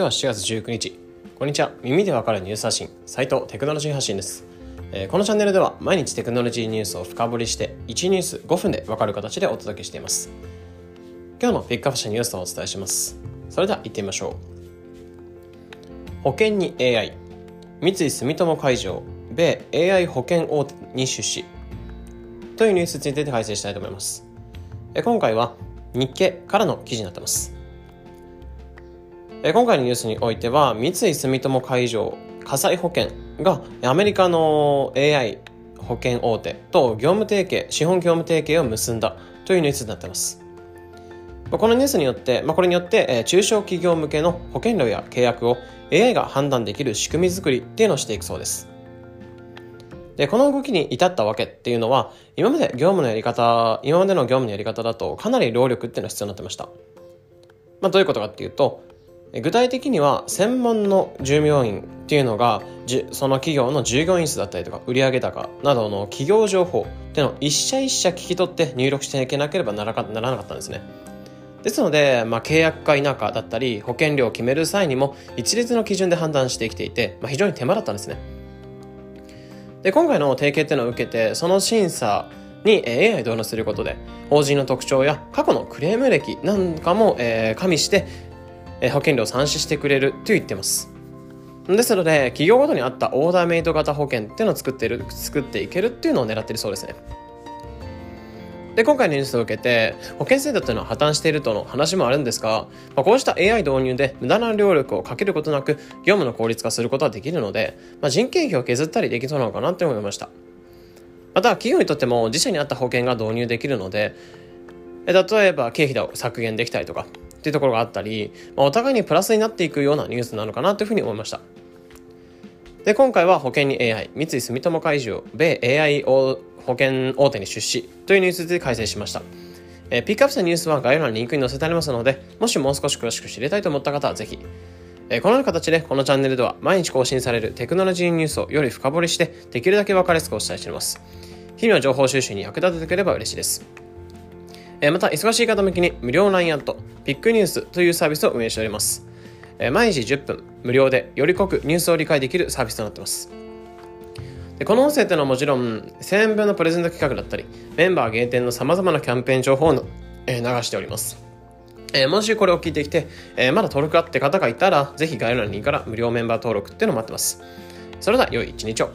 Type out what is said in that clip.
日は7月19日。こんにちは。耳でわかるニュース発信。斉藤テクノロジー発信です、えー、このチャンネルでは毎日テクノロジーニュースを深掘りして1ニュース5分でわかる形でお届けしています。今日のピックアップしたニュースをお伝えします。それでは行ってみましょう。保険に AI 三井住友海上米 AI 保険大手に出資。というニュースについて解説したいと思います。今回は日経からの記事になってます。今回のニュースにおいては三井住友海上火災保険がアメリカの AI 保険大手と業務提携資本業務提携を結んだというニュースになっていますこのニュースによって、まあ、これによって、中小企業向けの保険料や契約を AI が判断できる仕組み作りっていうのをしていくそうです。で、この動きに至ったわけっていうのは、今まで業務のやり方、今までの業務のやり方だとかなり労力っていうのが必要になってました。まあ、どういうことかっていうと、具体的には専門の従業員っていうのがその企業の従業員数だったりとか売上高などの企業情報っていうのを一社一社聞き取って入力していけなければならなかったんですね。ですので、まあ、契約か否かだったり保険料を決める際にも一律の基準で判断してきていて、まあ、非常に手間だったんですね。で今回の提携っていうのを受けてその審査に AI 導入することで法人の特徴や過去のクレーム歴なんかも、えー、加味して保険料を算出してくれると言ってます。ですので、企業ごとに合ったオーダーメイド型保険っていうのを作っている、作っていけるっていうのを狙ってるそうですね。で、今回のニュースを受けて、保険制度っていうのは破綻しているとの話もあるんですが、まあ、こうした AI 導入で無駄な労力をかけることなく、業務の効率化することはできるので、まあ、人件費を削ったりできそうなのかなって思いました。また、企業にとっても自社に合った保険が導入できるので、例えば経費を削減できたりとか、っていうところがあったり、まあ、お互いにプラスになっていくようなニュースなのかなというふうに思いました。で、今回は保険に AI、三井住友海上、米 AI 保険大手に出資というニュースで解説しました。え、ピックアップしたニュースは概要欄にリンクに載せてありますので、もしもう少し詳しく知りたいと思った方はぜひ、え、このような形でこのチャンネルでは毎日更新されるテクノロジーニュースをより深掘りしてできるだけ分かりやすくお伝えしています。日々の情報収集に役立ててくれば嬉しいです。また、忙しい方向けに無料 LINE アット、ピックニュースというサービスを運営しております。毎日10分無料でより濃くニュースを理解できるサービスとなっています。でこの音声というのはもちろん1000円分のプレゼント企画だったり、メンバー限定の様々なキャンペーン情報を、え流しております。え、もしこれを聞いてきて、え、まだ登録あって方がいたら、ぜひ概要欄にから無料メンバー登録っていうのを待ってます。それでは良い一日を。